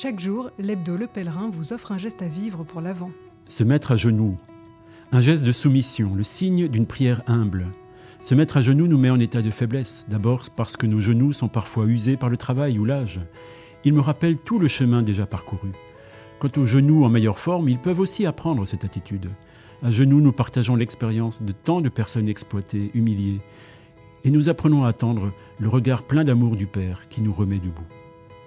Chaque jour, l'hebdo Le Pèlerin vous offre un geste à vivre pour l'avant. Se mettre à genoux. Un geste de soumission, le signe d'une prière humble. Se mettre à genoux nous met en état de faiblesse, d'abord parce que nos genoux sont parfois usés par le travail ou l'âge. Ils me rappellent tout le chemin déjà parcouru. Quant aux genoux en meilleure forme, ils peuvent aussi apprendre cette attitude. À genoux, nous partageons l'expérience de tant de personnes exploitées, humiliées, et nous apprenons à attendre le regard plein d'amour du Père qui nous remet debout.